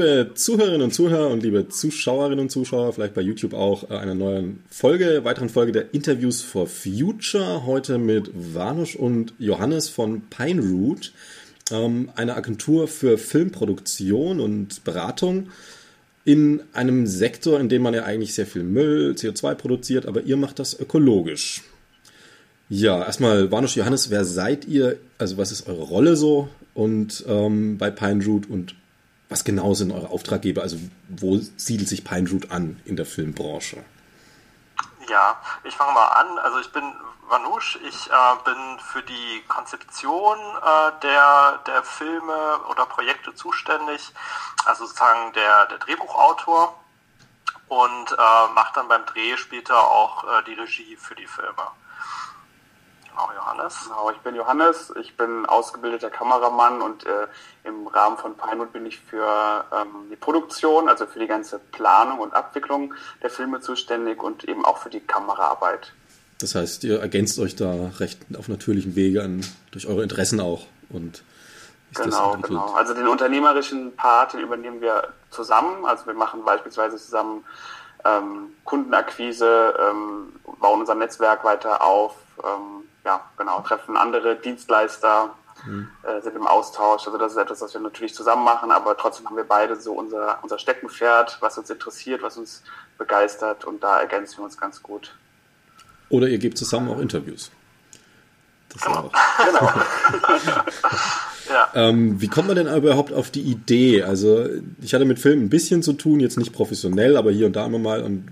Liebe Zuhörerinnen und Zuhörer und liebe Zuschauerinnen und Zuschauer, vielleicht bei YouTube auch äh, einer neuen Folge, weiteren Folge der Interviews for Future. Heute mit Vanush und Johannes von Pine Root, ähm, eine Agentur für Filmproduktion und Beratung in einem Sektor, in dem man ja eigentlich sehr viel Müll, CO2 produziert, aber ihr macht das ökologisch. Ja, erstmal Vanush Johannes, wer seid ihr? Also was ist eure Rolle so und ähm, bei Pine Root und was genau sind eure Auftraggeber? Also wo siedelt sich Pine Root an in der Filmbranche? Ja, ich fange mal an. Also ich bin Vanush, ich äh, bin für die Konzeption äh, der, der Filme oder Projekte zuständig, also sozusagen der, der Drehbuchautor und äh, mache dann beim Dreh später auch äh, die Regie für die Filme. Genau, Johannes. Genau, ich bin Johannes, ich bin ausgebildeter Kameramann und äh, im Rahmen von Pinewood bin ich für ähm, die Produktion, also für die ganze Planung und Abwicklung der Filme zuständig und eben auch für die Kameraarbeit. Das heißt, ihr ergänzt euch da recht auf natürlichem Wege an, durch eure Interessen auch und Genau, genau. Also den unternehmerischen Part, den übernehmen wir zusammen. Also wir machen beispielsweise zusammen ähm, Kundenakquise, ähm, bauen unser Netzwerk weiter auf, ähm, ja, genau, treffen andere Dienstleister, mhm. äh, sind im Austausch. Also das ist etwas, was wir natürlich zusammen machen, aber trotzdem haben wir beide so unser, unser Steckenpferd, was uns interessiert, was uns begeistert und da ergänzen wir uns ganz gut. Oder ihr gebt zusammen auch Interviews. Das genau. Auch. genau. ja. ähm, wie kommt man denn überhaupt auf die Idee? Also ich hatte mit Filmen ein bisschen zu tun, jetzt nicht professionell, aber hier und da immer mal und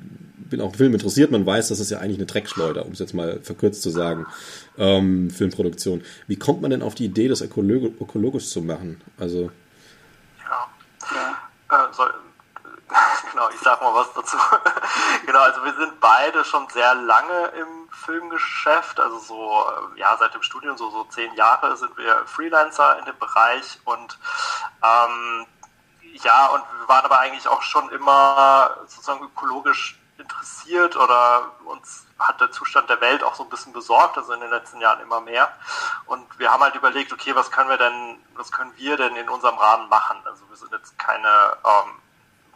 bin auch Film interessiert, man weiß, das ist ja eigentlich eine Dreckschleuder, um es jetzt mal verkürzt zu sagen, ähm, Filmproduktion. Wie kommt man denn auf die Idee, das ökologisch, ökologisch zu machen? Also ja. Äh, soll, genau, ich sag mal was dazu. genau, also wir sind beide schon sehr lange im Filmgeschäft, also so, äh, ja, seit dem Studium, so, so zehn Jahre sind wir Freelancer in dem Bereich und ähm, ja, und wir waren aber eigentlich auch schon immer sozusagen ökologisch interessiert oder uns hat der Zustand der Welt auch so ein bisschen besorgt, also in den letzten Jahren immer mehr. Und wir haben halt überlegt, okay, was können wir denn, was können wir denn in unserem Rahmen machen? Also wir sind jetzt keine ähm,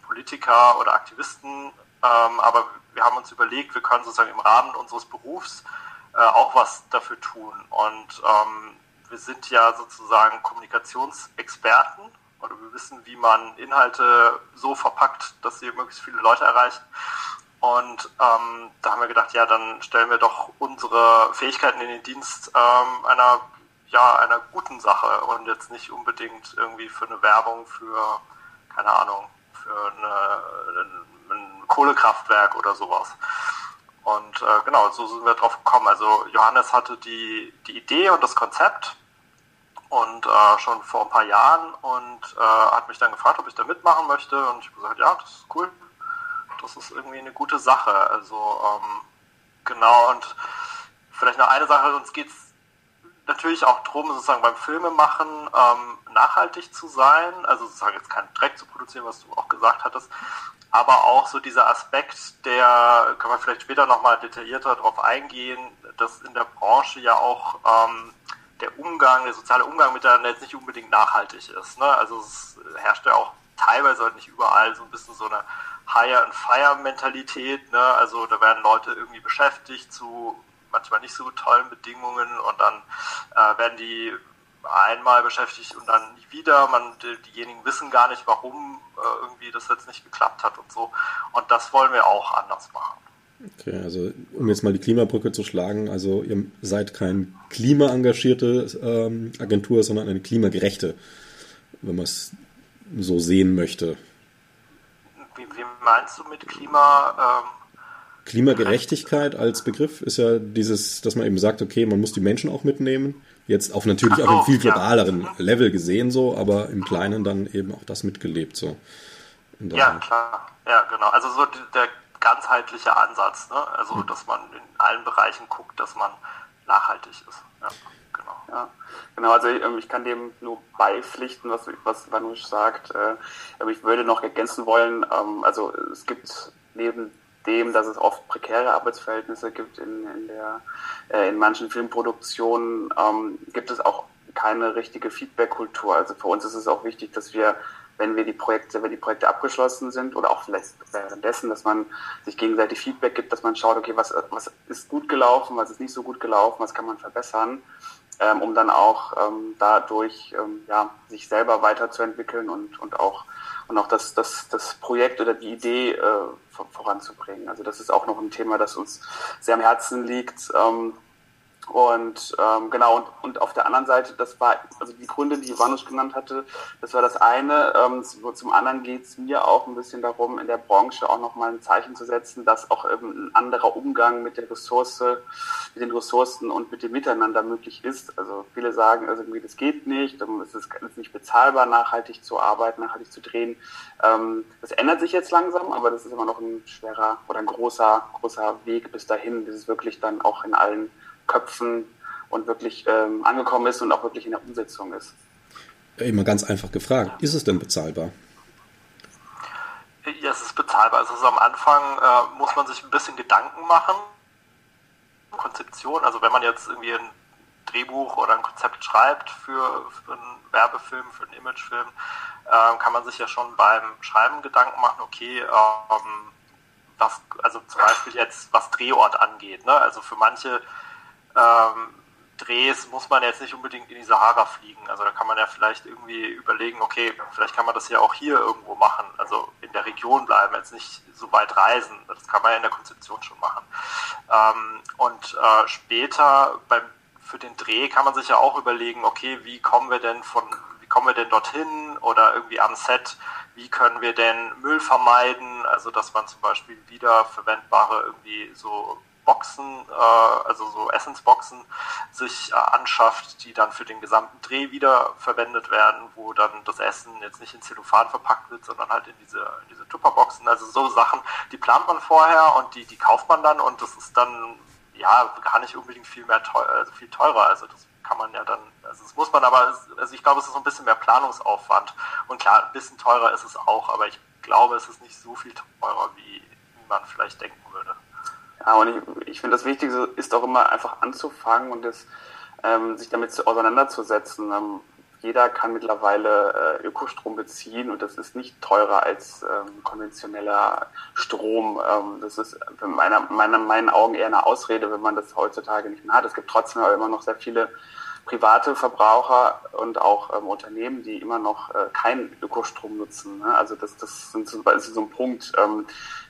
Politiker oder Aktivisten, ähm, aber wir haben uns überlegt, wir können sozusagen im Rahmen unseres Berufs äh, auch was dafür tun. Und ähm, wir sind ja sozusagen Kommunikationsexperten oder wir wissen, wie man Inhalte so verpackt, dass sie möglichst viele Leute erreichen. Und ähm, da haben wir gedacht, ja, dann stellen wir doch unsere Fähigkeiten in den Dienst ähm, einer, ja, einer guten Sache und jetzt nicht unbedingt irgendwie für eine Werbung für, keine Ahnung, für eine, ein Kohlekraftwerk oder sowas. Und äh, genau, so sind wir drauf gekommen. Also Johannes hatte die, die Idee und das Konzept und äh, schon vor ein paar Jahren und äh, hat mich dann gefragt, ob ich da mitmachen möchte und ich habe gesagt, ja, das ist cool, das ist irgendwie eine gute Sache. Also ähm, genau, und vielleicht noch eine Sache, uns geht es natürlich auch darum, sozusagen beim Filmemachen ähm, nachhaltig zu sein, also sozusagen jetzt keinen Dreck zu produzieren, was du auch gesagt hattest, aber auch so dieser Aspekt, der, können wir vielleicht später nochmal detaillierter darauf eingehen, dass in der Branche ja auch ähm, der Umgang, der soziale Umgang miteinander jetzt nicht unbedingt nachhaltig ist. Ne? Also es herrscht ja auch teilweise halt nicht überall so ein bisschen so eine Hire-and-Fire-Mentalität. Ne? Also da werden Leute irgendwie beschäftigt zu manchmal nicht so tollen Bedingungen und dann äh, werden die einmal beschäftigt und dann nie wieder. Man, diejenigen wissen gar nicht, warum äh, irgendwie das jetzt nicht geklappt hat und so. Und das wollen wir auch anders machen. Okay, also um jetzt mal die Klimabrücke zu schlagen, also ihr seid kein klimaengagierte ähm, Agentur, sondern eine klimagerechte, wenn man es so sehen möchte. Wie, wie meinst du mit Klima? Ähm, Klimagerechtigkeit als Begriff ist ja dieses, dass man eben sagt, okay, man muss die Menschen auch mitnehmen. Jetzt auch natürlich Ach, auch im viel globaleren ja. Level gesehen so, aber im Kleinen dann eben auch das mitgelebt so. Ja, klar. Ja, genau. Also so der ganzheitliche Ansatz, ne? Also, hm. dass man in allen Bereichen guckt, dass man nachhaltig ist. Ja. Ja, genau. Also ähm, ich kann dem nur beipflichten, was, was Vanush sagt. Äh, aber ich würde noch ergänzen wollen, ähm, also es gibt neben dem, dass es oft prekäre Arbeitsverhältnisse gibt in, in, der, äh, in manchen Filmproduktionen, ähm, gibt es auch keine richtige Feedback-Kultur. Also für uns ist es auch wichtig, dass wir wenn wir die Projekte, wenn die Projekte abgeschlossen sind oder auch vielleicht währenddessen, dass man sich gegenseitig Feedback gibt, dass man schaut, okay, was, was ist gut gelaufen, was ist nicht so gut gelaufen, was kann man verbessern, ähm, um dann auch ähm, dadurch ähm, ja, sich selber weiterzuentwickeln und, und auch und auch das, das, das Projekt oder die Idee äh, voranzubringen. Also das ist auch noch ein Thema, das uns sehr am Herzen liegt. Ähm, und ähm, genau, und, und auf der anderen Seite, das war, also die Gründe, die Ivanusz genannt hatte, das war das eine. Ähm, zum anderen geht es mir auch ein bisschen darum, in der Branche auch nochmal ein Zeichen zu setzen, dass auch eben ein anderer Umgang mit der Ressource, mit den Ressourcen und mit dem Miteinander möglich ist. Also viele sagen, also irgendwie das geht nicht, es ist, ist nicht bezahlbar, nachhaltig zu arbeiten, nachhaltig zu drehen. Ähm, das ändert sich jetzt langsam, aber das ist immer noch ein schwerer oder ein großer, großer Weg bis dahin, bis es wirklich dann auch in allen Köpfen und wirklich ähm, angekommen ist und auch wirklich in der Umsetzung ist. Immer ganz einfach gefragt, ist es denn bezahlbar? Ja, es ist bezahlbar. Also am Anfang äh, muss man sich ein bisschen Gedanken machen. Konzeption, also wenn man jetzt irgendwie ein Drehbuch oder ein Konzept schreibt für, für einen Werbefilm, für einen Imagefilm, äh, kann man sich ja schon beim Schreiben Gedanken machen, okay, ähm, was, also zum Beispiel jetzt was Drehort angeht. Ne? Also für manche ähm, Drehs muss man jetzt nicht unbedingt in die Sahara fliegen. Also da kann man ja vielleicht irgendwie überlegen, okay, vielleicht kann man das ja auch hier irgendwo machen, also in der Region bleiben, jetzt nicht so weit reisen. Das kann man ja in der Konzeption schon machen. Ähm, und äh, später beim, für den Dreh kann man sich ja auch überlegen, okay, wie kommen wir denn von, wie kommen wir denn dorthin oder irgendwie am Set, wie können wir denn Müll vermeiden, also dass man zum Beispiel wiederverwendbare irgendwie so Boxen, äh, also so Essensboxen, sich äh, anschafft, die dann für den gesamten Dreh wieder verwendet werden, wo dann das Essen jetzt nicht in Zellophan verpackt wird, sondern halt in diese, in diese Tupperboxen. Also so Sachen, die plant man vorher und die, die kauft man dann und das ist dann ja gar nicht unbedingt viel mehr teuer, also viel teurer. Also das kann man ja dann, also das muss man aber, also ich glaube, es ist ein bisschen mehr Planungsaufwand. Und klar, ein bisschen teurer ist es auch, aber ich glaube, es ist nicht so viel teurer, wie man vielleicht denken würde. Ja, und ich, ich finde, das Wichtigste ist auch immer einfach anzufangen und das, ähm, sich damit zu, auseinanderzusetzen. Ähm, jeder kann mittlerweile äh, Ökostrom beziehen und das ist nicht teurer als ähm, konventioneller Strom. Ähm, das ist in meiner, meiner, meinen Augen eher eine Ausrede, wenn man das heutzutage nicht mehr hat. Es gibt trotzdem aber immer noch sehr viele private Verbraucher und auch ähm, Unternehmen, die immer noch äh, keinen Ökostrom nutzen. Ne? Also das, das, sind so, das ist so ein Punkt. Ähm,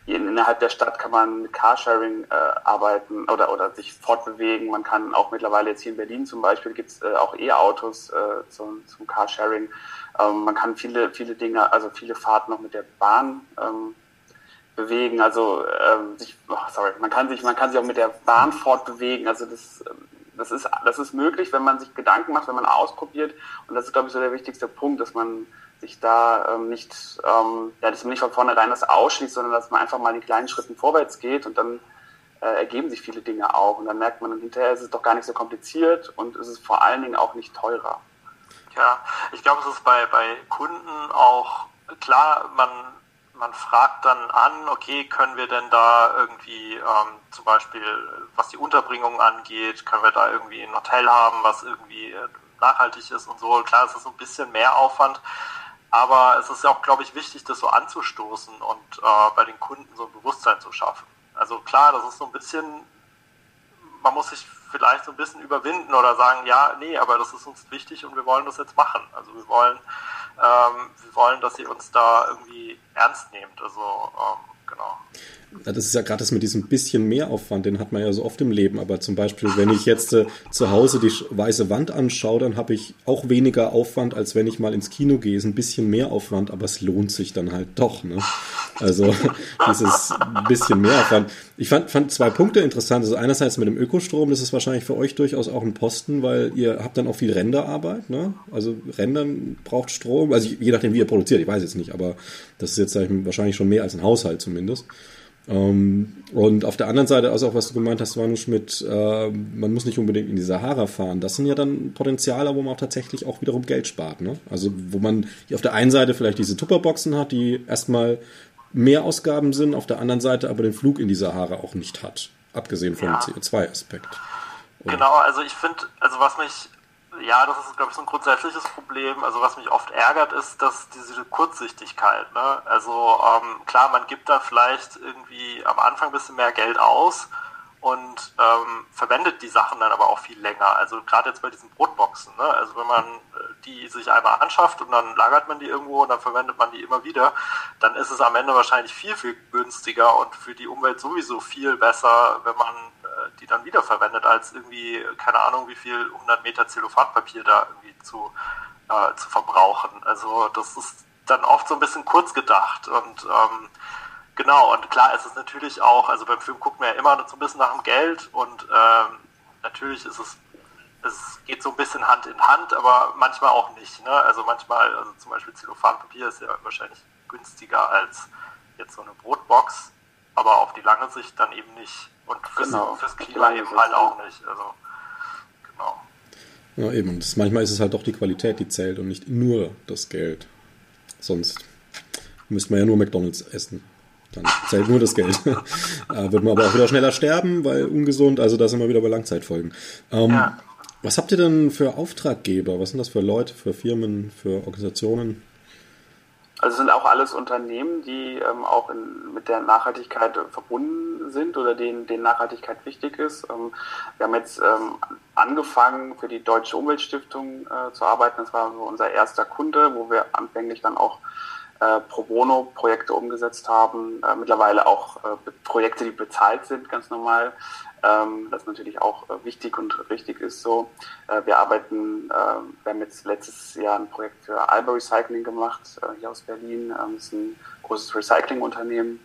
innerhalb der Stadt kann man mit Carsharing äh, arbeiten oder, oder sich fortbewegen. Man kann auch mittlerweile jetzt hier in Berlin zum Beispiel gibt es äh, auch E-Autos äh, zum, zum Carsharing. Ähm, man kann viele, viele Dinge, also viele Fahrten noch mit der Bahn ähm, bewegen. Also ähm, sich, oh, sorry, man kann sich, man kann sich auch mit der Bahn fortbewegen. Also das ähm, das ist, das ist möglich, wenn man sich Gedanken macht, wenn man ausprobiert. Und das ist, glaube ich, so der wichtigste Punkt, dass man sich da ähm, nicht, ähm, ja, dass man nicht von vornherein das ausschließt, sondern dass man einfach mal in kleinen Schritten vorwärts geht und dann äh, ergeben sich viele Dinge auch. Und dann merkt man dann hinterher, ist es doch gar nicht so kompliziert und es ist vor allen Dingen auch nicht teurer. Ja, ich glaube, es ist bei, bei Kunden auch klar, man man fragt dann an, okay, können wir denn da irgendwie ähm, zum Beispiel, was die Unterbringung angeht, können wir da irgendwie ein Hotel haben, was irgendwie äh, nachhaltig ist und so. Klar, es ist so ein bisschen mehr Aufwand, aber es ist ja auch, glaube ich, wichtig, das so anzustoßen und äh, bei den Kunden so ein Bewusstsein zu schaffen. Also klar, das ist so ein bisschen, man muss sich vielleicht so ein bisschen überwinden oder sagen, ja, nee, aber das ist uns wichtig und wir wollen das jetzt machen. Also wir wollen ähm, wir wollen, dass ihr uns da irgendwie ernst nehmt. Also ähm, genau. Das ist ja gerade das mit diesem bisschen Mehraufwand, den hat man ja so oft im Leben. Aber zum Beispiel, wenn ich jetzt äh, zu Hause die weiße Wand anschaue, dann habe ich auch weniger Aufwand, als wenn ich mal ins Kino gehe. Ist ein bisschen mehr Aufwand, aber es lohnt sich dann halt doch. Ne? Also dieses bisschen Mehraufwand. Ich fand, fand zwei Punkte interessant. Also einerseits mit dem Ökostrom, das ist wahrscheinlich für euch durchaus auch ein Posten, weil ihr habt dann auch viel Renderarbeit. Ne? Also Rendern braucht Strom. Also je nachdem, wie ihr produziert, ich weiß jetzt nicht, aber das ist jetzt ich, wahrscheinlich schon mehr als ein Haushalt zumindest. Ähm, und auf der anderen Seite, also auch was du gemeint hast, Manusch, mit, äh, man muss nicht unbedingt in die Sahara fahren. Das sind ja dann Potenziale, wo man auch tatsächlich auch wiederum Geld spart. Ne? Also wo man auf der einen Seite vielleicht diese Tupperboxen hat, die erstmal mehr Ausgaben sind, auf der anderen Seite aber den Flug in die Sahara auch nicht hat. Abgesehen vom ja. CO2-Aspekt. Genau, also ich finde, also was mich ja, das ist, glaube ich, so ein grundsätzliches Problem. Also was mich oft ärgert, ist, dass diese Kurzsichtigkeit. Ne? Also ähm, klar, man gibt da vielleicht irgendwie am Anfang ein bisschen mehr Geld aus und ähm, verwendet die Sachen dann aber auch viel länger. Also gerade jetzt bei diesen Brotboxen. Ne? Also wenn man äh, die sich einmal anschafft und dann lagert man die irgendwo und dann verwendet man die immer wieder, dann ist es am Ende wahrscheinlich viel, viel günstiger und für die Umwelt sowieso viel besser, wenn man äh, die dann wiederverwendet, als irgendwie, keine Ahnung, wie viel 100 Meter Zellophanpapier da irgendwie zu, äh, zu verbrauchen. Also das ist dann oft so ein bisschen kurz gedacht und ähm, Genau, und klar ist es natürlich auch, also beim Film guckt man ja immer so ein bisschen nach dem Geld und ähm, natürlich ist es, es geht so ein bisschen Hand in Hand, aber manchmal auch nicht. Ne? Also manchmal, also zum Beispiel Zellophanpapier ist ja wahrscheinlich günstiger als jetzt so eine Brotbox, aber auf die lange Sicht dann eben nicht. Und fürs, genau. fürs Klima eben halt auch nicht. Also, genau. Ja, eben. Und manchmal ist es halt doch die Qualität, die zählt und nicht nur das Geld. Sonst müsste man ja nur McDonalds essen. Dann zählt nur das Geld. äh, wird man aber auch wieder schneller sterben, weil ungesund, also da sind wir wieder bei Langzeitfolgen. Ähm, ja. Was habt ihr denn für Auftraggeber? Was sind das für Leute, für Firmen, für Organisationen? Also sind auch alles Unternehmen, die ähm, auch in, mit der Nachhaltigkeit äh, verbunden sind oder denen, denen Nachhaltigkeit wichtig ist. Ähm, wir haben jetzt ähm, angefangen, für die Deutsche Umweltstiftung äh, zu arbeiten. Das war so unser erster Kunde, wo wir anfänglich dann auch äh, Pro Bono-Projekte umgesetzt haben, äh, mittlerweile auch äh, Projekte, die bezahlt sind, ganz normal. Ähm, das natürlich auch äh, wichtig und richtig ist so. Äh, wir arbeiten, äh, wir haben jetzt letztes Jahr ein Projekt für Alba Recycling gemacht, hier aus Berlin. Ähm, das ist ein großes Recyclingunternehmen.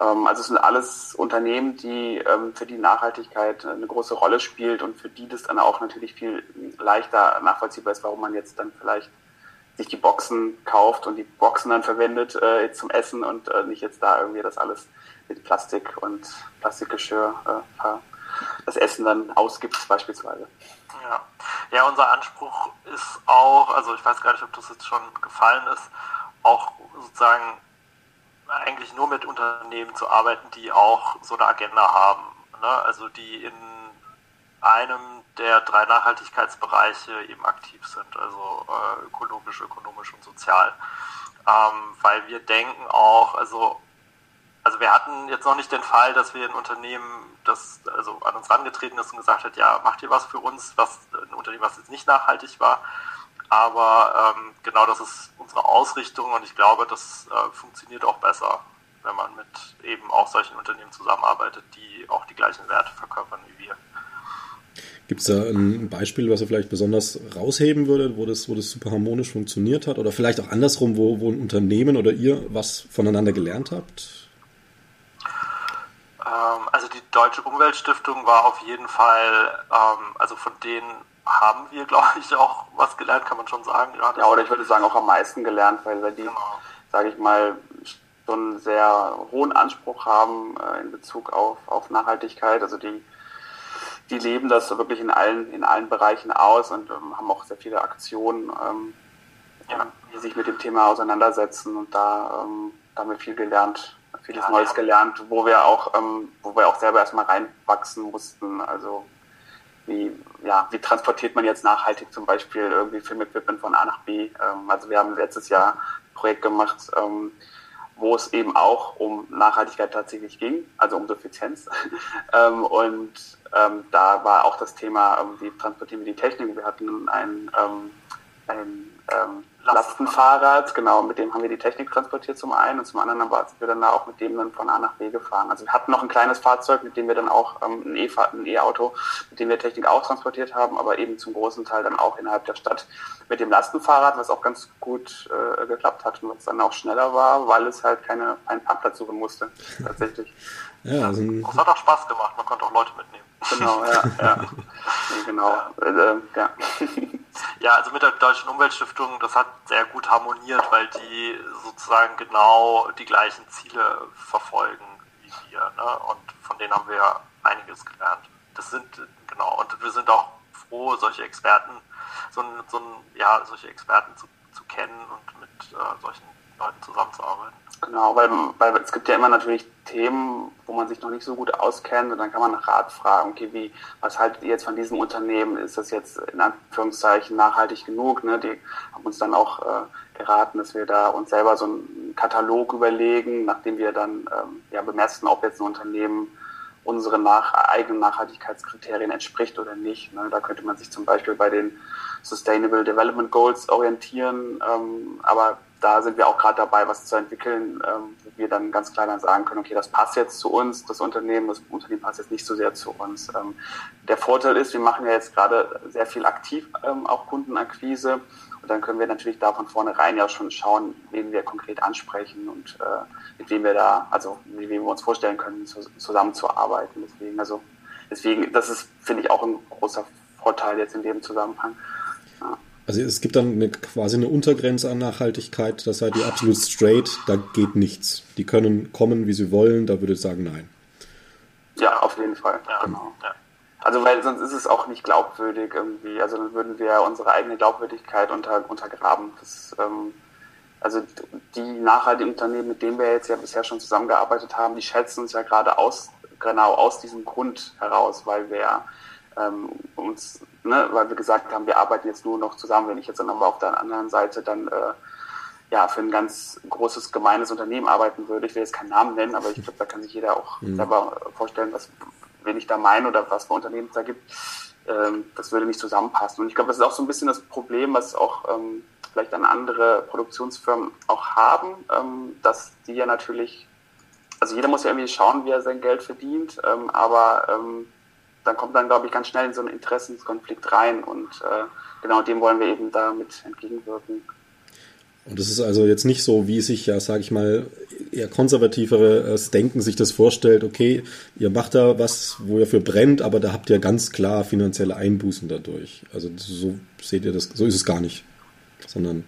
Ähm, also es sind alles Unternehmen, die ähm, für die Nachhaltigkeit eine große Rolle spielt und für die das dann auch natürlich viel leichter nachvollziehbar ist, warum man jetzt dann vielleicht sich die Boxen kauft und die Boxen dann verwendet äh, zum Essen und äh, nicht jetzt da irgendwie das alles mit Plastik und Plastikgeschirr äh, das Essen dann ausgibt beispielsweise. Ja. ja, unser Anspruch ist auch, also ich weiß gar nicht, ob das jetzt schon gefallen ist, auch sozusagen eigentlich nur mit Unternehmen zu arbeiten, die auch so eine Agenda haben. Ne? Also die in einem der drei Nachhaltigkeitsbereiche eben aktiv sind, also äh, ökologisch, ökonomisch und sozial. Ähm, weil wir denken auch, also, also wir hatten jetzt noch nicht den Fall, dass wir ein Unternehmen, das also an uns herangetreten ist und gesagt hat, ja, macht ihr was für uns, was ein Unternehmen, was jetzt nicht nachhaltig war. Aber ähm, genau das ist unsere Ausrichtung und ich glaube, das äh, funktioniert auch besser, wenn man mit eben auch solchen Unternehmen zusammenarbeitet, die auch die gleichen Werte verkörpern wie wir. Gibt es da ein Beispiel, was ihr vielleicht besonders rausheben würdet, wo das, wo das super harmonisch funktioniert hat? Oder vielleicht auch andersrum, wo, wo ein Unternehmen oder ihr was voneinander gelernt habt? Ähm, also die Deutsche Umweltstiftung war auf jeden Fall, ähm, also von denen haben wir, glaube ich, auch was gelernt, kann man schon sagen. Ja, ja oder ich würde sagen auch am meisten gelernt, weil die, genau. sage ich mal, schon einen sehr hohen Anspruch haben äh, in Bezug auf, auf Nachhaltigkeit. Also die die leben das wirklich in allen, in allen Bereichen aus und ähm, haben auch sehr viele Aktionen, ähm, ja, die sich mit dem Thema auseinandersetzen und da, ähm, da haben wir viel gelernt, vieles Neues gelernt, wo wir auch, ähm, wo wir auch selber erstmal reinwachsen mussten. Also wie, ja, wie transportiert man jetzt nachhaltig zum Beispiel irgendwie Filmequipment von A nach B? Ähm, also wir haben letztes Jahr ein Projekt gemacht, ähm, wo es eben auch um Nachhaltigkeit tatsächlich ging, also um Suffizienz. und ähm, da war auch das Thema, ähm, wie transportieren wir die Technik. Wir hatten ein, ähm, ein ähm, Lastenfahrrad, genau, mit dem haben wir die Technik transportiert zum einen und zum anderen aber sind wir dann da auch mit dem dann von A nach B gefahren. Also wir hatten noch ein kleines Fahrzeug, mit dem wir dann auch ähm, ein E-Auto, mit dem wir Technik auch transportiert haben, aber eben zum großen Teil dann auch innerhalb der Stadt mit dem Lastenfahrrad, was auch ganz gut äh, geklappt hat und was dann auch schneller war, weil es halt keine, einen Parkplatz suchen musste, tatsächlich. ja, also das hat auch Spaß gemacht, man konnte auch Leute mitnehmen. Genau, ja, ja. genau. Äh, ja. ja, also mit der Deutschen Umweltstiftung, das hat sehr gut harmoniert, weil die sozusagen genau die gleichen Ziele verfolgen wie wir. Ne? Und von denen haben wir einiges gelernt. Das sind, genau, und wir sind auch froh, solche Experten, so ein, so ein, ja, solche Experten zu, zu kennen und mit äh, solchen Leuten zusammenzuarbeiten. Genau, weil, weil es gibt ja immer natürlich Themen, wo man sich noch nicht so gut auskennt und dann kann man nach Rat fragen, okay, wie, was haltet ihr jetzt von diesem Unternehmen? Ist das jetzt in Anführungszeichen nachhaltig genug? Ne? Die haben uns dann auch äh, geraten, dass wir da uns selber so einen Katalog überlegen, nachdem wir dann ähm, ja, bemessen, ob jetzt ein Unternehmen unseren nach, eigenen Nachhaltigkeitskriterien entspricht oder nicht. Ne? Da könnte man sich zum Beispiel bei den Sustainable Development Goals orientieren, ähm, aber da sind wir auch gerade dabei, was zu entwickeln, ähm, wo wir dann ganz klar dann sagen können, okay, das passt jetzt zu uns, das Unternehmen, das Unternehmen passt jetzt nicht so sehr zu uns. Ähm, der Vorteil ist, wir machen ja jetzt gerade sehr viel aktiv ähm, auch Kundenakquise und dann können wir natürlich da von vornherein ja schon schauen, wen wir konkret ansprechen und äh, mit wem wir da, also mit wem wir uns vorstellen können, zu, zusammenzuarbeiten. Deswegen, also deswegen, das ist, finde ich, auch ein großer Vorteil jetzt in dem Zusammenhang. Ja. Also es gibt dann eine, quasi eine Untergrenze an Nachhaltigkeit, das seid ihr absolut straight, da geht nichts. Die können kommen, wie sie wollen, da würde ich sagen, nein. Ja, auf jeden Fall, ja, genau. Ja. Also weil sonst ist es auch nicht glaubwürdig irgendwie, also dann würden wir unsere eigene Glaubwürdigkeit unter, untergraben. Das, ähm, also die nachhaltigen Unternehmen, mit denen wir jetzt ja bisher schon zusammengearbeitet haben, die schätzen uns ja gerade aus, genau aus diesem Grund heraus, weil wir ähm, uns, ne, weil wir gesagt haben, wir arbeiten jetzt nur noch zusammen. Wenn ich jetzt dann aber auf der anderen Seite dann äh, ja für ein ganz großes gemeines Unternehmen arbeiten würde, ich will jetzt keinen Namen nennen, aber ich glaube, da kann sich jeder auch mhm. selber vorstellen, was wen ich da meine oder was für Unternehmen es da gibt. Ähm, das würde nicht zusammenpassen. Und ich glaube, das ist auch so ein bisschen das Problem, was auch ähm, vielleicht an andere Produktionsfirmen auch haben, ähm, dass die ja natürlich, also jeder muss ja irgendwie schauen, wie er sein Geld verdient, ähm, aber dann kommt dann, glaube ich, ganz schnell in so einen Interessenskonflikt rein und äh, genau dem wollen wir eben damit entgegenwirken. Und das ist also jetzt nicht so, wie sich ja, sage ich mal, eher konservativeres Denken sich das vorstellt, okay, ihr macht da was, wo ihr für brennt, aber da habt ihr ganz klar finanzielle Einbußen dadurch. Also so seht ihr das, so ist es gar nicht. Sondern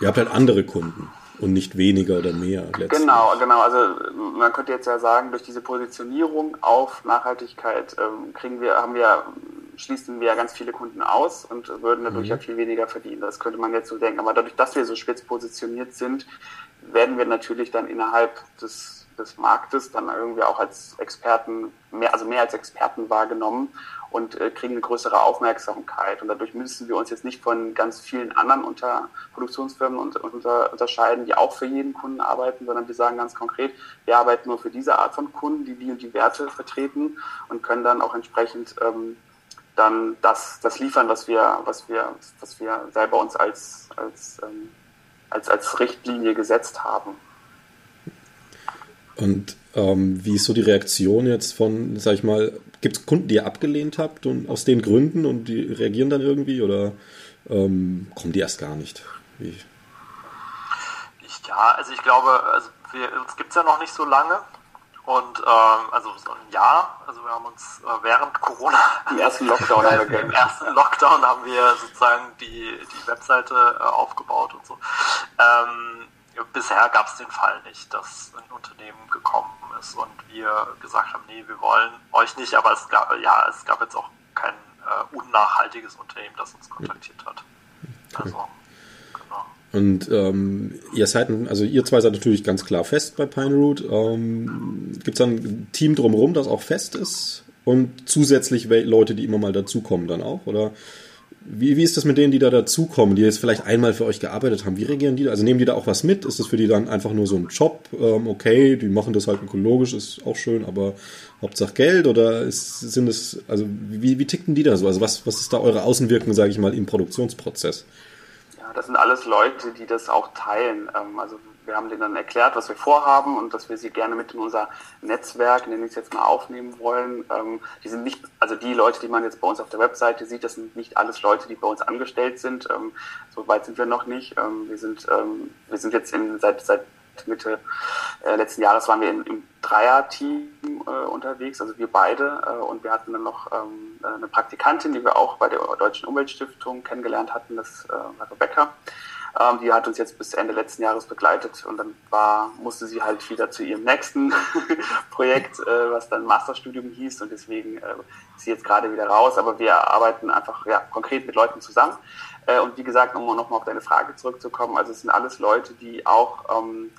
ihr habt halt andere Kunden und nicht weniger oder mehr. Letztlich. Genau, genau. Also man könnte jetzt ja sagen, durch diese Positionierung auf Nachhaltigkeit ähm, kriegen wir, haben wir, schließen wir ja ganz viele Kunden aus und würden dadurch mhm. ja viel weniger verdienen. Das könnte man jetzt so denken. Aber dadurch, dass wir so spitz positioniert sind, werden wir natürlich dann innerhalb des des Marktes dann irgendwie auch als Experten, mehr, also mehr als Experten wahrgenommen und äh, kriegen eine größere Aufmerksamkeit. Und dadurch müssen wir uns jetzt nicht von ganz vielen anderen unter Produktionsfirmen unter, unter, unterscheiden, die auch für jeden Kunden arbeiten, sondern wir sagen ganz konkret, wir arbeiten nur für diese Art von Kunden, die die und die Werte vertreten und können dann auch entsprechend ähm, dann das, das liefern, was wir, was wir, was wir selber uns als, als, ähm, als, als Richtlinie gesetzt haben. Und ähm, wie ist so die Reaktion jetzt von, sag ich mal, gibt es Kunden, die ihr abgelehnt habt und aus den Gründen und die reagieren dann irgendwie oder ähm, kommen die erst gar nicht? Wie? Ja, also ich glaube, also wir, uns gibt es ja noch nicht so lange. Und ähm, also so ein Jahr, also wir haben uns äh, während Corona im ersten Lockdown haben wir im ersten Lockdown haben wir sozusagen die, die Webseite äh, aufgebaut und so. Ähm, bisher gab es den Fall nicht, dass ein Unternehmen gekommen ist und wir gesagt haben, nee, wir wollen euch nicht, aber es gab ja, es gab jetzt auch kein äh, unnachhaltiges Unternehmen, das uns kontaktiert hat. Also, genau. Und ähm, ihr seid, also ihr zwei seid natürlich ganz klar fest bei Pineroot. Ähm, Gibt es dann ein Team drumherum, das auch fest ist? Und zusätzlich Leute, die immer mal dazukommen dann auch? Oder wie, wie ist das mit denen, die da dazukommen, die jetzt vielleicht einmal für euch gearbeitet haben? Wie reagieren die da? Also nehmen die da auch was mit? Ist das für die dann einfach nur so ein Job? Ähm, okay, die machen das halt ökologisch, ist auch schön, aber Hauptsache Geld? Oder ist, sind es, also wie, wie tickten die da so? Also was, was ist da eure Außenwirkung, sage ich mal, im Produktionsprozess? Ja, das sind alles Leute, die das auch teilen. Ähm, also wir haben denen dann erklärt, was wir vorhaben und dass wir sie gerne mit in unser Netzwerk, nenne ich es jetzt mal, aufnehmen wollen. Ähm, die sind nicht, also die Leute, die man jetzt bei uns auf der Webseite sieht, das sind nicht alles Leute, die bei uns angestellt sind. Ähm, so weit sind wir noch nicht. Ähm, wir sind, ähm, wir sind jetzt in, seit, seit Mitte äh, letzten Jahres waren wir in, im Dreier-Team äh, unterwegs, also wir beide. Äh, und wir hatten dann noch ähm, eine Praktikantin, die wir auch bei der Deutschen Umweltstiftung kennengelernt hatten, das äh, war Rebecca. Ähm, die hat uns jetzt bis Ende letzten Jahres begleitet und dann war, musste sie halt wieder zu ihrem nächsten Projekt, äh, was dann Masterstudium hieß und deswegen äh, ist sie jetzt gerade wieder raus. Aber wir arbeiten einfach ja, konkret mit Leuten zusammen. Äh, und wie gesagt, um nochmal auf deine Frage zurückzukommen, also es sind alles Leute, die auch ähm,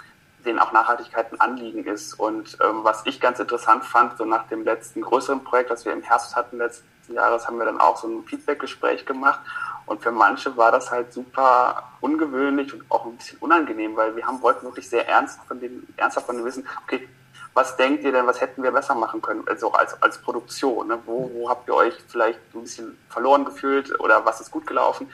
denen auch Nachhaltigkeit ein Anliegen ist. Und ähm, was ich ganz interessant fand, so nach dem letzten größeren Projekt, das wir im Herbst hatten letzten Jahres, haben wir dann auch so ein Feedbackgespräch gemacht. Und für manche war das halt super ungewöhnlich und auch ein bisschen unangenehm, weil wir haben wollten wirklich sehr ernst von dem, ernsthaft von dem wissen, okay, was denkt ihr denn, was hätten wir besser machen können, also als, als Produktion? Ne? Wo, wo habt ihr euch vielleicht ein bisschen verloren gefühlt oder was ist gut gelaufen?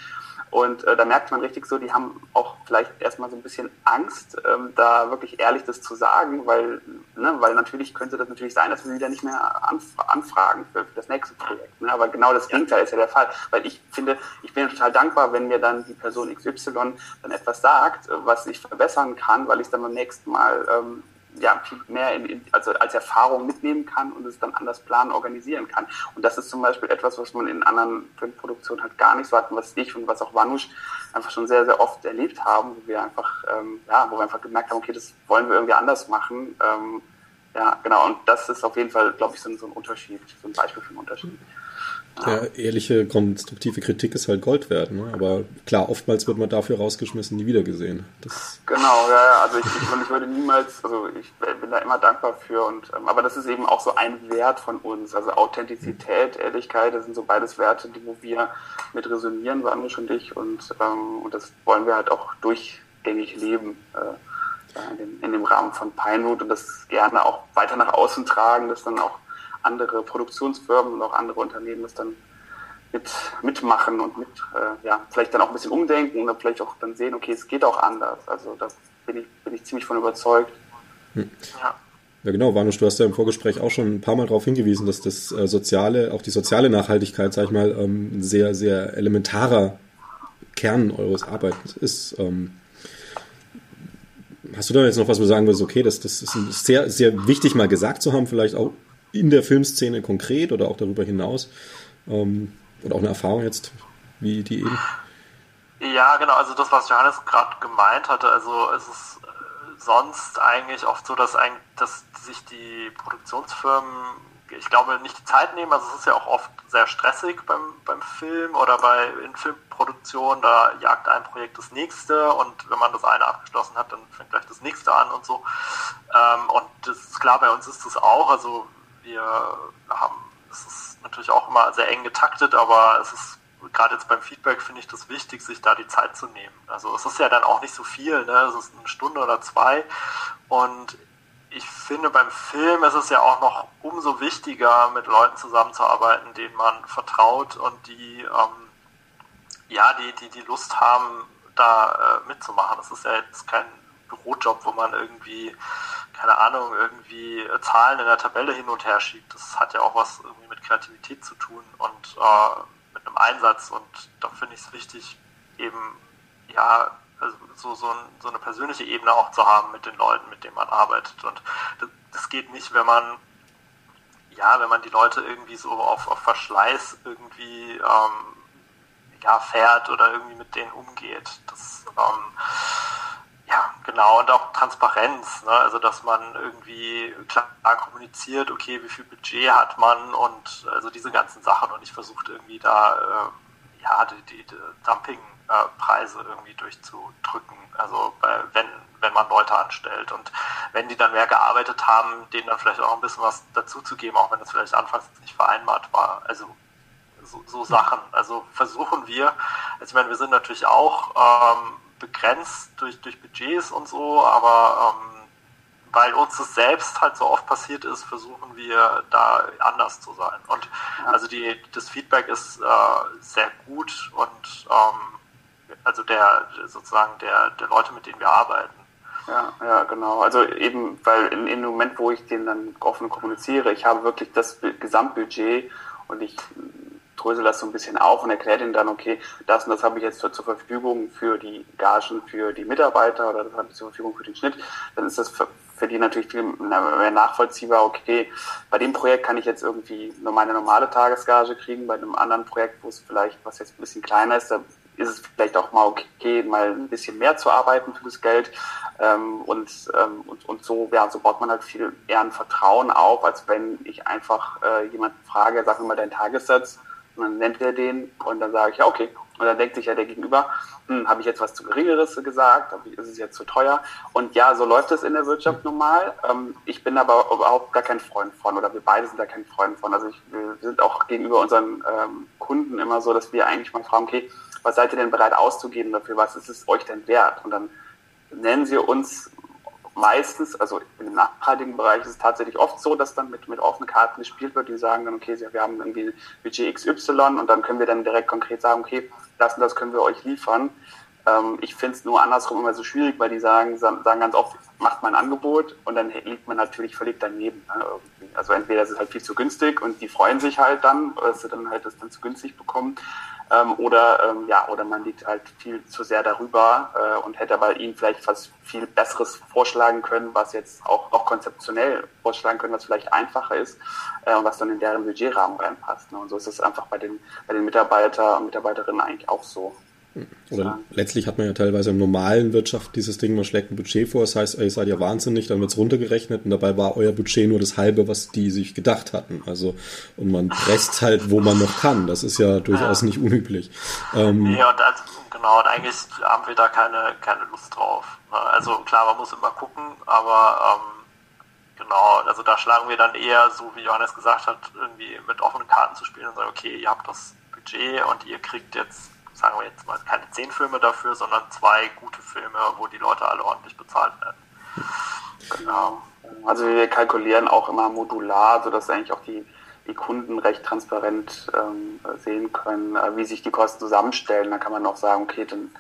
Und äh, da merkt man richtig so, die haben auch vielleicht erstmal so ein bisschen Angst, ähm, da wirklich ehrlich das zu sagen, weil, ne, weil natürlich könnte das natürlich sein, dass wir wieder nicht mehr anf anfragen für, für, das nächste Projekt. Ne? Aber genau das Gegenteil ist ja der Fall. Weil ich finde, ich bin total dankbar, wenn mir dann die Person XY dann etwas sagt, was ich verbessern kann, weil ich es dann beim nächsten Mal ähm, ja, viel mehr in, also als Erfahrung mitnehmen kann und es dann anders planen, organisieren kann. Und das ist zum Beispiel etwas, was man in anderen Filmproduktionen halt gar nicht so hat, was ich und was auch Wanusch einfach schon sehr, sehr oft erlebt haben, wo wir einfach, ähm, ja, wo wir einfach gemerkt haben, okay, das wollen wir irgendwie anders machen. Ähm, ja, genau. Und das ist auf jeden Fall, glaube ich, so, so ein Unterschied, so ein Beispiel für einen Unterschied. Ja, ehrliche, konstruktive Kritik ist halt Gold wert. Ne? Aber klar, oftmals wird man dafür rausgeschmissen, nie wieder gesehen. Das genau, ja. Also ich, ich, ich, würde niemals, also ich bin da immer dankbar für. Und, ähm, aber das ist eben auch so ein Wert von uns. Also Authentizität, Ehrlichkeit, das sind so beides Werte, die, wo wir mit resonieren, Sandrich und ich. Und, ähm, und das wollen wir halt auch durchgängig leben. Äh, in, dem, in dem Rahmen von Pinewood und das gerne auch weiter nach außen tragen, das dann auch andere Produktionsfirmen und auch andere Unternehmen das dann mit, mitmachen und mit, äh, ja, vielleicht dann auch ein bisschen umdenken und dann vielleicht auch dann sehen, okay, es geht auch anders. Also da bin ich, bin ich ziemlich von überzeugt. Hm. Ja. Ja, genau, Vanusch, du hast ja im Vorgespräch auch schon ein paar Mal darauf hingewiesen, dass das äh, soziale, auch die soziale Nachhaltigkeit, sag ich mal, ähm, ein sehr, sehr elementarer Kern eures Arbeitens ist. Ähm, hast du da jetzt noch was, wo du sagen würdest, okay, das, das ist sehr, sehr wichtig mal gesagt zu haben, vielleicht auch in der Filmszene konkret oder auch darüber hinaus? Ähm, oder auch eine Erfahrung jetzt wie die eben? Ja, genau, also das, was Johannes gerade gemeint hatte, also es ist äh, sonst eigentlich oft so, dass, ein, dass sich die Produktionsfirmen, ich glaube, nicht die Zeit nehmen. Also es ist ja auch oft sehr stressig beim, beim Film oder bei in Filmproduktion, da jagt ein Projekt das nächste und wenn man das eine abgeschlossen hat, dann fängt gleich das nächste an und so. Ähm, und das ist klar, bei uns ist das auch. Also wir haben, es ist natürlich auch immer sehr eng getaktet, aber es ist gerade jetzt beim Feedback finde ich das wichtig, sich da die Zeit zu nehmen. Also es ist ja dann auch nicht so viel, ne? Es ist eine Stunde oder zwei. Und ich finde, beim Film ist es ja auch noch umso wichtiger, mit Leuten zusammenzuarbeiten, denen man vertraut und die, ähm, ja, die, die, die Lust haben, da äh, mitzumachen. Das ist ja jetzt kein Bürojob, wo man irgendwie keine Ahnung, irgendwie äh, Zahlen in der Tabelle hin und her schiebt. Das hat ja auch was irgendwie mit Kreativität zu tun und äh, mit einem Einsatz. Und da finde ich es wichtig, eben, ja, also so, so, ein, so, eine persönliche Ebene auch zu haben mit den Leuten, mit denen man arbeitet. Und das, das geht nicht, wenn man, ja, wenn man die Leute irgendwie so auf, auf Verschleiß irgendwie, ähm, ja, fährt oder irgendwie mit denen umgeht. Das, ähm, genau, und auch Transparenz, ne? also dass man irgendwie klar kommuniziert, okay, wie viel Budget hat man und also diese ganzen Sachen und ich versucht irgendwie da äh, ja die, die, die Dumpingpreise äh, irgendwie durchzudrücken, also bei, wenn wenn man Leute anstellt und wenn die dann mehr gearbeitet haben, denen dann vielleicht auch ein bisschen was dazuzugeben, auch wenn das vielleicht anfangs nicht vereinbart war, also so, so Sachen, also versuchen wir, also ich meine, wir sind natürlich auch ähm, begrenzt durch, durch Budgets und so, aber ähm, weil uns das selbst halt so oft passiert ist, versuchen wir da anders zu sein. Und also die, das Feedback ist äh, sehr gut und ähm, also der sozusagen der, der Leute, mit denen wir arbeiten. Ja, ja, genau. Also eben, weil in, in dem Moment, wo ich den dann offen kommuniziere, ich habe wirklich das Gesamtbudget und ich drösel das so ein bisschen auf und erkläre ihnen dann, okay, das und das habe ich jetzt zur, zur Verfügung für die Gagen für die Mitarbeiter oder das habe ich zur Verfügung für den Schnitt, dann ist das für, für die natürlich viel mehr nachvollziehbar, okay, bei dem Projekt kann ich jetzt irgendwie nur meine normale Tagesgage kriegen, bei einem anderen Projekt, wo es vielleicht, was jetzt ein bisschen kleiner ist, da ist es vielleicht auch mal okay, mal ein bisschen mehr zu arbeiten für das Geld. Ähm, und, ähm, und, und so, ja, so baut man halt viel eher ein Vertrauen auf, als wenn ich einfach äh, jemanden frage, sag mir mal deinen Tagessatz und dann nennt er den und dann sage ich, ja, okay, Und dann denkt sich ja der Gegenüber, hm, habe ich jetzt was zu Geringeres gesagt, ist es jetzt zu teuer? Und ja, so läuft es in der Wirtschaft normal. Ähm, ich bin aber überhaupt gar kein Freund von, oder wir beide sind da kein Freund von. Also ich, wir sind auch gegenüber unseren ähm, Kunden immer so, dass wir eigentlich mal fragen, okay, was seid ihr denn bereit auszugeben dafür? Was ist es euch denn wert? Und dann nennen sie uns meistens, also im nachhaltigen Bereich ist es tatsächlich oft so, dass dann mit, mit offenen Karten gespielt wird, die sagen dann, okay, wir haben irgendwie Budget XY und dann können wir dann direkt konkret sagen, okay, das und das können wir euch liefern. Ähm, ich finde es nur andersrum immer so schwierig, weil die sagen, sagen ganz oft, macht man ein Angebot und dann liegt man natürlich völlig daneben. Ne, also entweder ist es halt viel zu günstig und die freuen sich halt dann, dass sie dann halt das dann zu günstig bekommen ähm, oder ähm, ja, oder man liegt halt viel zu sehr darüber äh, und hätte aber ihnen vielleicht was viel Besseres vorschlagen können, was jetzt auch, auch konzeptionell vorschlagen können, was vielleicht einfacher ist äh, und was dann in deren Budgetrahmen reinpasst. Ne? Und so ist es einfach bei den, bei den Mitarbeiter und Mitarbeiterinnen eigentlich auch so. Oder ja. letztlich hat man ja teilweise im normalen Wirtschaft dieses Ding, man schlägt ein Budget vor, das heißt, ihr seid ja wahnsinnig, dann wird es runtergerechnet und dabei war euer Budget nur das halbe, was die sich gedacht hatten. Also, und man presst halt, wo man noch kann. Das ist ja durchaus ja. nicht unüblich. Ähm, nee, und also, genau, und eigentlich haben wir da keine, keine Lust drauf. Ne? Also klar, man muss immer gucken, aber ähm, genau, also da schlagen wir dann eher, so wie Johannes gesagt hat, irgendwie mit offenen Karten zu spielen und sagen, okay, ihr habt das Budget und ihr kriegt jetzt sagen wir jetzt mal, keine zehn Filme dafür, sondern zwei gute Filme, wo die Leute alle ordentlich bezahlt werden. Genau. Also wir kalkulieren auch immer modular, sodass eigentlich auch die, die Kunden recht transparent ähm, sehen können, äh, wie sich die Kosten zusammenstellen. Da kann man auch sagen, okay, dann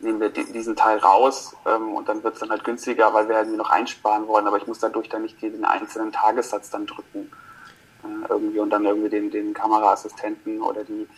nehmen wir diesen Teil raus ähm, und dann wird es dann halt günstiger, weil wir halt noch einsparen wollen, aber ich muss dadurch dann nicht den einzelnen Tagessatz dann drücken. Äh, irgendwie und dann irgendwie den, den Kameraassistenten oder die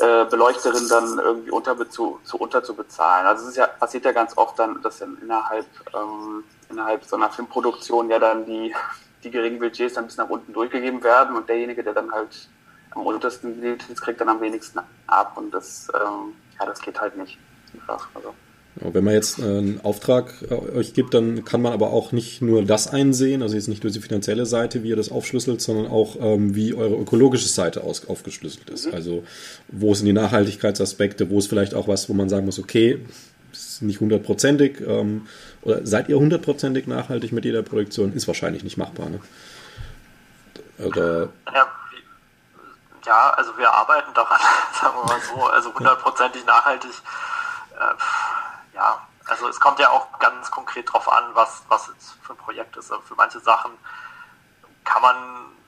äh, Beleuchterin dann irgendwie unter, zu, zu unterzubezahlen. Also es ist ja, passiert ja ganz oft dann, dass dann innerhalb, ähm, innerhalb so einer Filmproduktion ja dann die, die geringen Budgets dann bis nach unten durchgegeben werden und derjenige, der dann halt am untersten liegt, kriegt dann am wenigsten ab und das, ähm, ja, das geht halt nicht. Also. Wenn man jetzt äh, einen Auftrag äh, euch gibt, dann kann man aber auch nicht nur das einsehen, also jetzt nicht nur die finanzielle Seite, wie ihr das aufschlüsselt, sondern auch ähm, wie eure ökologische Seite aus, aufgeschlüsselt ist. Mhm. Also wo sind die Nachhaltigkeitsaspekte, wo ist vielleicht auch was, wo man sagen muss, okay, ist nicht hundertprozentig ähm, oder seid ihr hundertprozentig nachhaltig mit jeder Produktion? Ist wahrscheinlich nicht machbar. Ne? Oder ja, ja, also wir arbeiten daran, sagen wir mal so, also hundertprozentig nachhaltig. Äh, ja, also es kommt ja auch ganz konkret drauf an, was, was es für ein Projekt ist. Also für manche Sachen kann man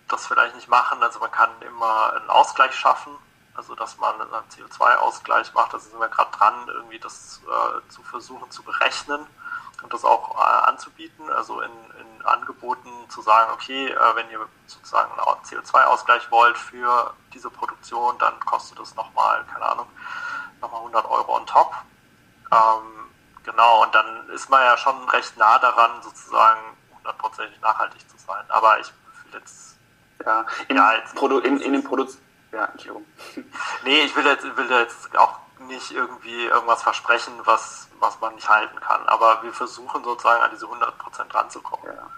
das vielleicht nicht machen. Also man kann immer einen Ausgleich schaffen, also dass man einen CO2-Ausgleich macht. Da sind wir gerade dran, irgendwie das äh, zu versuchen zu berechnen und das auch äh, anzubieten. Also in, in, Angeboten zu sagen, okay, äh, wenn ihr sozusagen einen CO2-Ausgleich wollt für diese Produktion, dann kostet es nochmal, keine Ahnung, nochmal 100 Euro on top. Ähm, genau, und dann ist man ja schon recht nah daran, sozusagen hundertprozentig nachhaltig zu sein. Aber ich will jetzt. Ja, in, ja, jetzt Produ in, in den Produ ja, Entschuldigung. nee, ich will jetzt, will jetzt auch nicht irgendwie irgendwas versprechen, was, was man nicht halten kann. Aber wir versuchen sozusagen an diese 100% ranzukommen. Ja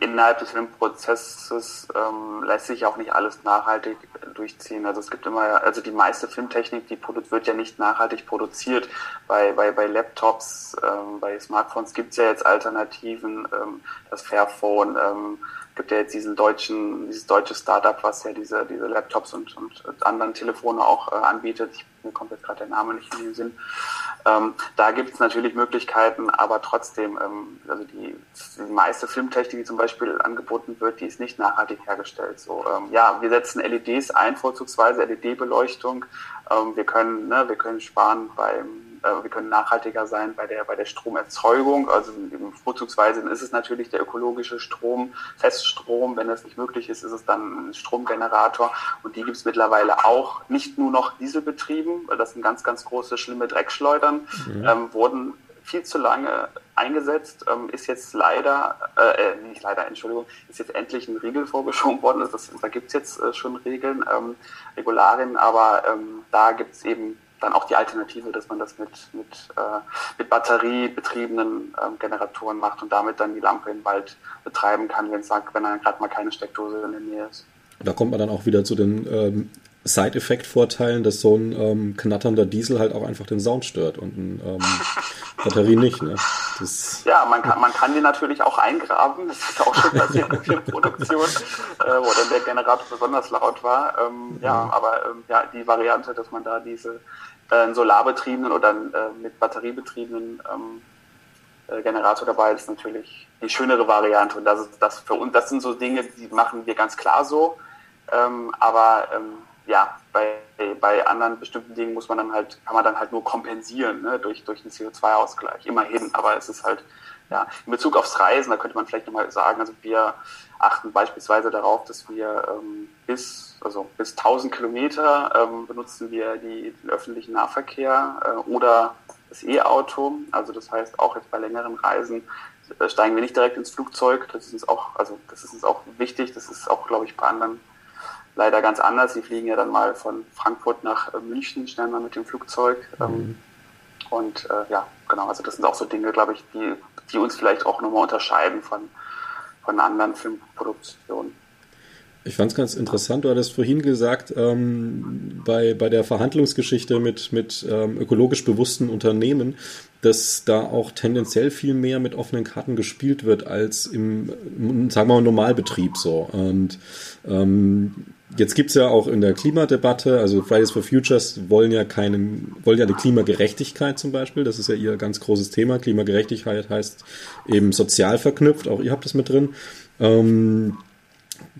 innerhalb des Filmprozesses ähm, lässt sich auch nicht alles nachhaltig durchziehen. Also es gibt immer, also die meiste Filmtechnik, die wird ja nicht nachhaltig produziert. Bei, bei, bei Laptops, ähm, bei Smartphones gibt es ja jetzt Alternativen, ähm, das Fairphone, ähm, gibt ja jetzt diesen deutschen, dieses deutsche Startup, was ja diese, diese Laptops und, und anderen Telefone auch äh, anbietet. Ich, mir kommt jetzt gerade der Name nicht in den Sinn. Ähm, da gibt es natürlich Möglichkeiten, aber trotzdem, ähm, also die, die meiste Filmtechnik, die zum Beispiel angeboten wird, die ist nicht nachhaltig hergestellt. So, ähm, ja, wir setzen LEDs ein, vorzugsweise LED-Beleuchtung. Ähm, wir können, ne, wir können sparen beim wir können nachhaltiger sein bei der, bei der Stromerzeugung. Also vorzugsweise ist es natürlich der ökologische Strom, Feststrom. Wenn das nicht möglich ist, ist es dann ein Stromgenerator. Und die gibt es mittlerweile auch nicht nur noch dieselbetrieben, weil das sind ganz, ganz große, schlimme Dreckschleudern, mhm. ähm, wurden viel zu lange eingesetzt, ähm, ist jetzt leider, äh, äh, nicht leider, Entschuldigung, ist jetzt endlich ein Riegel vorgeschoben worden. Das, da gibt es jetzt äh, schon Regeln, ähm, Regularien, aber ähm, da gibt es eben dann auch die Alternative, dass man das mit, mit, äh, mit batteriebetriebenen ähm, Generatoren macht und damit dann die Lampe im Wald betreiben kann, wenn es sagt, wenn dann gerade mal keine Steckdose in der Nähe ist. Da kommt man dann auch wieder zu den ähm, Side-Effekt-Vorteilen, dass so ein ähm, knatternder Diesel halt auch einfach den Sound stört und ein ähm, Batterie nicht. Ne? Das, ja, man kann, man kann die natürlich auch eingraben. Das ist auch schon passiert in vielen Produktionen, äh, wo dann der Generator besonders laut war. Ähm, ja, mhm. aber ähm, ja, die Variante, dass man da diese äh, solarbetriebenen oder äh, mit batteriebetriebenen ähm, äh, Generator dabei ist natürlich die schönere Variante. Und das ist das für uns, das sind so Dinge, die machen wir ganz klar so. Ähm, aber ähm, ja, bei, bei anderen bestimmten Dingen muss man dann halt, kann man dann halt nur kompensieren, ne, durch, durch einen CO2-Ausgleich. Immerhin, aber es ist halt, ja, in Bezug aufs Reisen, da könnte man vielleicht nochmal sagen, also wir achten beispielsweise darauf, dass wir ähm, bis, also bis 1000 Kilometer ähm, benutzen wir die, den öffentlichen Nahverkehr äh, oder das E-Auto. Also das heißt, auch jetzt bei längeren Reisen äh, steigen wir nicht direkt ins Flugzeug. Das ist uns auch, also das ist uns auch wichtig. Das ist auch, glaube ich, bei anderen leider ganz anders. Sie fliegen ja dann mal von Frankfurt nach äh, München schnell mal mit dem Flugzeug. Ähm, mhm. Und äh, ja, genau, also das sind auch so Dinge, glaube ich, die, die uns vielleicht auch nochmal unterscheiden von, von anderen Filmproduktionen. Ich fand es ganz interessant, du hattest vorhin gesagt, ähm, bei, bei der Verhandlungsgeschichte mit, mit ähm, ökologisch bewussten Unternehmen, dass da auch tendenziell viel mehr mit offenen Karten gespielt wird als im, sagen wir mal, Normalbetrieb so. Und ähm, jetzt gibt's ja auch in der Klimadebatte, also Fridays for Futures wollen ja keinen, wollen ja eine Klimagerechtigkeit zum Beispiel, das ist ja ihr ganz großes Thema. Klimagerechtigkeit heißt eben sozial verknüpft, auch ihr habt das mit drin. Ähm,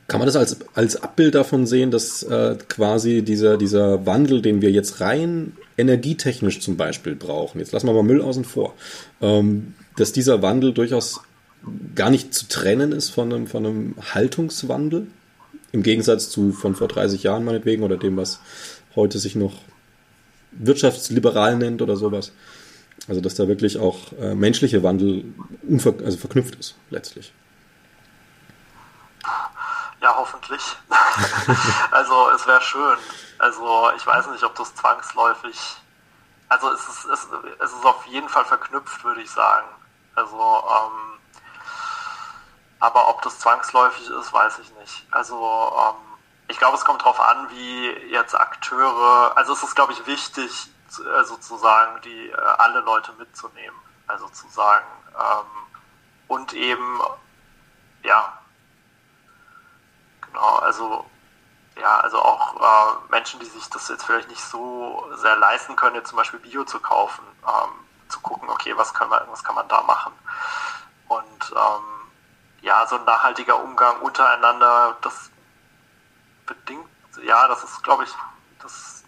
kann man das als, als Abbild davon sehen, dass äh, quasi dieser, dieser Wandel, den wir jetzt rein energietechnisch zum Beispiel brauchen, jetzt lassen wir mal Müll außen vor, ähm, dass dieser Wandel durchaus gar nicht zu trennen ist von einem, von einem Haltungswandel, im Gegensatz zu von vor 30 Jahren meinetwegen oder dem, was heute sich noch wirtschaftsliberal nennt oder sowas. Also dass da wirklich auch äh, menschliche Wandel also verknüpft ist, letztlich. Ja, hoffentlich. also es wäre schön. Also ich weiß nicht, ob das zwangsläufig. Also es ist, es, es ist auf jeden Fall verknüpft, würde ich sagen. Also, ähm, aber ob das zwangsläufig ist, weiß ich nicht. Also ähm, ich glaube, es kommt darauf an, wie jetzt Akteure. Also es ist, glaube ich, wichtig, äh, sozusagen die äh, alle Leute mitzunehmen. Also zu sagen ähm, und eben ja Genau, also ja, also auch äh, Menschen, die sich das jetzt vielleicht nicht so sehr leisten können, jetzt zum Beispiel Bio zu kaufen, ähm, zu gucken, okay, was kann man, was kann man da machen? Und ähm, ja, so ein nachhaltiger Umgang untereinander, das bedingt, ja, das ist, glaube ich, das,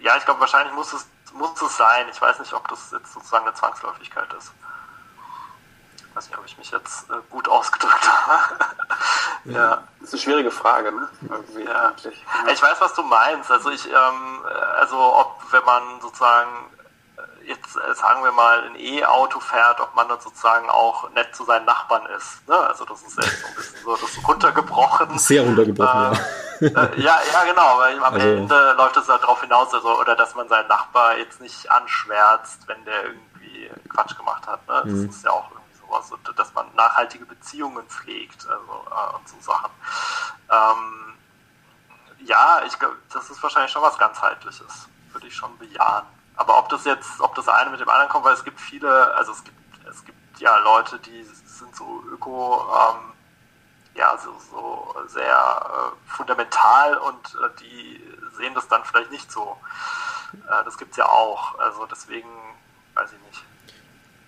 ja, ich glaube, wahrscheinlich muss es, muss es sein. Ich weiß nicht, ob das jetzt sozusagen eine Zwangsläufigkeit ist weiß nicht, ob ich mich jetzt äh, gut ausgedrückt habe. ja. Das ist eine schwierige Frage, ne? Ja. Ich weiß, was du meinst. Also ich, ähm, also ob wenn man sozusagen äh, äh, sagen wir mal ein E-Auto fährt, ob man dann sozusagen auch nett zu seinen Nachbarn ist. Ne? Also das ist jetzt so ein bisschen so das ist runtergebrochen. Sehr runtergebrochen, äh, ja. Äh, ja. Ja, genau, weil am also. Ende läuft es ja darauf hinaus, also, oder dass man seinen Nachbar jetzt nicht anschwärzt, wenn der irgendwie Quatsch gemacht hat. Ne? Das mhm. ist ja auch sowas und dass man nachhaltige Beziehungen pflegt also, äh, und so Sachen. Ähm, ja, ich glaube, das ist wahrscheinlich schon was ganzheitliches, würde ich schon bejahen. Aber ob das jetzt, ob das eine mit dem anderen kommt, weil es gibt viele, also es gibt, es gibt ja Leute, die sind so öko, ähm, ja, so, so sehr äh, fundamental und äh, die sehen das dann vielleicht nicht so. Äh, das gibt es ja auch. Also deswegen weiß ich nicht.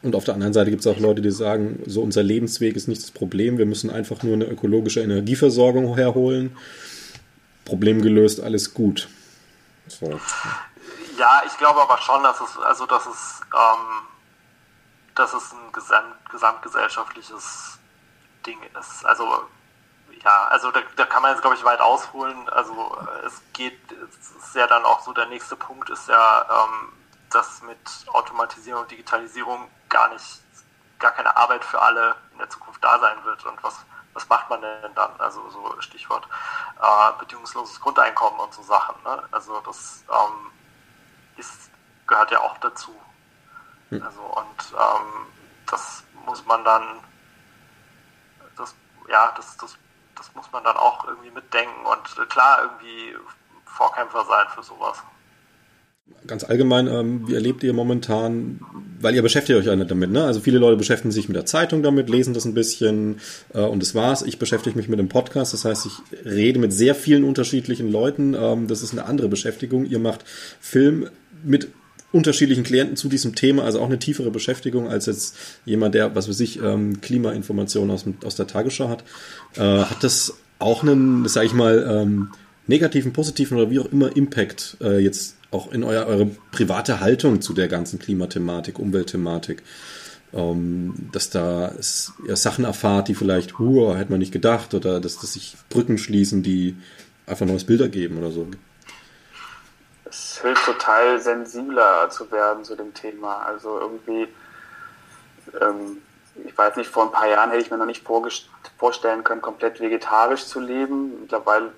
Und auf der anderen Seite gibt es auch Leute, die sagen, so unser Lebensweg ist nicht das Problem, wir müssen einfach nur eine ökologische Energieversorgung herholen. Problem gelöst, alles gut. So. Ja, ich glaube aber schon, dass es, also dass es, ähm, dass es ein gesamt, gesamtgesellschaftliches Ding ist. Also ja, also da, da kann man jetzt glaube ich weit ausholen. Also es geht, es ist ja dann auch so der nächste Punkt ist ja, ähm, dass mit Automatisierung und Digitalisierung gar nicht, gar keine Arbeit für alle in der Zukunft da sein wird. Und was, was macht man denn dann? Also so Stichwort äh, bedingungsloses Grundeinkommen und so Sachen. Ne? Also das ähm, ist, gehört ja auch dazu. Hm. Also und ähm, das muss man dann, das, ja, das, das, das muss man dann auch irgendwie mitdenken. Und klar, irgendwie Vorkämpfer sein für sowas. Ganz allgemein, ähm, wie erlebt ihr momentan, weil ihr beschäftigt euch ja nicht damit, ne? Also viele Leute beschäftigen sich mit der Zeitung damit, lesen das ein bisschen äh, und das war's. Ich beschäftige mich mit dem Podcast, das heißt, ich rede mit sehr vielen unterschiedlichen Leuten. Ähm, das ist eine andere Beschäftigung. Ihr macht Film mit unterschiedlichen Klienten zu diesem Thema, also auch eine tiefere Beschäftigung als jetzt jemand, der, was weiß ich, ähm, Klimainformationen aus, aus der Tagesschau hat. Äh, hat das auch einen, sage ich mal, ähm, negativen, positiven oder wie auch immer Impact äh, jetzt auch in euer, eure private Haltung zu der ganzen Klimathematik, Umweltthematik? Ähm, dass da es, ja, Sachen erfahrt, die vielleicht, huh, hätte man nicht gedacht, oder dass, dass sich Brücken schließen, die einfach neues Bilder geben oder so es hilft total sensibler zu werden zu dem Thema. Also irgendwie, ähm, ich weiß nicht, vor ein paar Jahren hätte ich mir noch nicht vorstellen können, komplett vegetarisch zu leben. Mittlerweile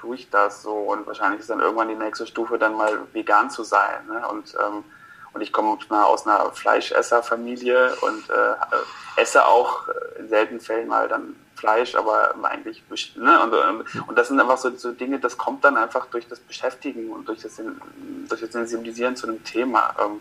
tue ich das so und wahrscheinlich ist dann irgendwann die nächste Stufe dann mal vegan zu sein. Ne? Und, ähm, und ich komme aus einer Fleischesserfamilie und äh, esse auch in seltenen Fällen mal dann Fleisch, aber eigentlich, ne? und, und das sind einfach so, so, Dinge, das kommt dann einfach durch das Beschäftigen und durch das, durch das Sensibilisieren zu einem Thema. Ähm,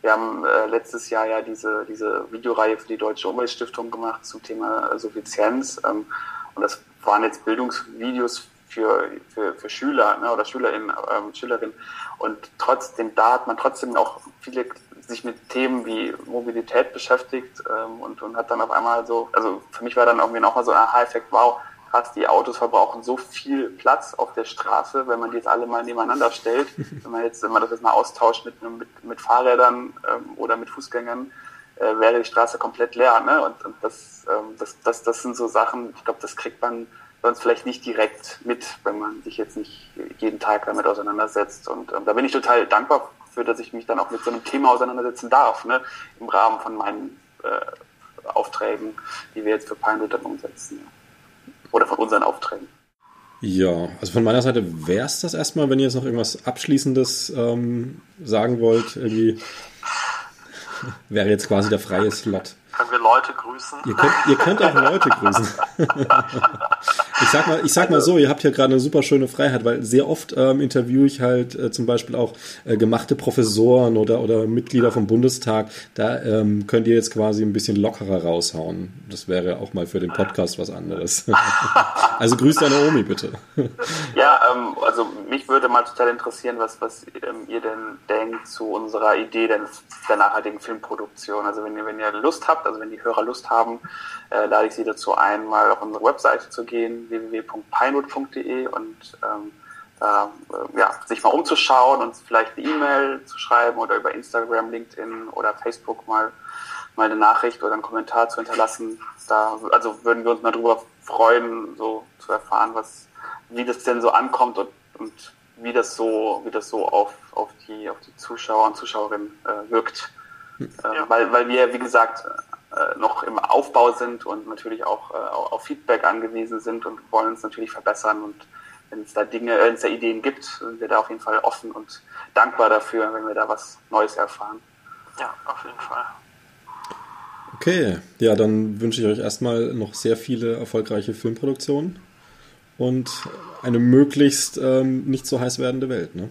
wir haben äh, letztes Jahr ja diese, diese Videoreihe für die Deutsche Umweltstiftung gemacht zum Thema Suffizienz. Ähm, und das waren jetzt Bildungsvideos für, für, für Schüler ne, oder Schülerinnen, ähm, Schülerinnen. Und trotzdem, da hat man trotzdem auch viele sich mit Themen wie Mobilität beschäftigt ähm, und, und hat dann auf einmal so, also für mich war dann irgendwie nochmal so ein Aha-Effekt, wow, krass, die Autos verbrauchen so viel Platz auf der Straße, wenn man die jetzt alle mal nebeneinander stellt, wenn man jetzt, wenn man das jetzt mal austauscht mit, mit, mit Fahrrädern ähm, oder mit Fußgängern, äh, wäre die Straße komplett leer. Ne? Und, und das, ähm, das, das, das sind so Sachen, ich glaube, das kriegt man sonst vielleicht nicht direkt mit, wenn man sich jetzt nicht jeden Tag damit auseinandersetzt. Und ähm, da bin ich total dankbar für, dass ich mich dann auch mit so einem Thema auseinandersetzen darf, ne? im Rahmen von meinen äh, Aufträgen, die wir jetzt für Pinewood dann umsetzen. Oder von unseren Aufträgen. Ja, also von meiner Seite wäre es das erstmal, wenn ihr jetzt noch irgendwas Abschließendes ähm, sagen wollt. Irgendwie wäre jetzt quasi der freie Slot. Können wir Leute grüßen? Ihr könnt, ihr könnt auch Leute grüßen. ich sag mal, ich sag mal so, ihr habt hier gerade eine super schöne Freiheit, weil sehr oft ähm, interviewe ich halt äh, zum Beispiel auch äh, gemachte Professoren oder, oder Mitglieder vom Bundestag. Da ähm, könnt ihr jetzt quasi ein bisschen lockerer raushauen. Das wäre auch mal für den Podcast was anderes. also grüßt deine Omi bitte. ja, ähm, also mich würde mal total interessieren, was, was ähm, ihr denn denkt zu unserer Idee der, der nachhaltigen Filmproduktion. Also wenn ihr, wenn ihr Lust habt, also wenn die Hörer Lust haben, äh, lade ich Sie dazu ein, mal auf unsere Webseite zu gehen, www.pinewood.de und ähm, da, äh, ja, sich mal umzuschauen und vielleicht eine E-Mail zu schreiben oder über Instagram, LinkedIn oder Facebook mal, mal eine Nachricht oder einen Kommentar zu hinterlassen. Da, also würden wir uns mal drüber freuen, so zu erfahren, was, wie das denn so ankommt und, und wie das so, wie das so auf, auf die, auf die Zuschauer und Zuschauerinnen äh, wirkt. Hm. Ja. weil, weil wir, wie gesagt, noch im Aufbau sind und natürlich auch äh, auf Feedback angewiesen sind und wollen uns natürlich verbessern. Und wenn es da Dinge, wenn es da Ideen gibt, sind wir da auf jeden Fall offen und dankbar dafür, wenn wir da was Neues erfahren. Ja, auf jeden Fall. Okay, ja, dann wünsche ich euch erstmal noch sehr viele erfolgreiche Filmproduktionen und eine möglichst ähm, nicht so heiß werdende Welt. Ne?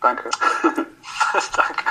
Danke. Danke.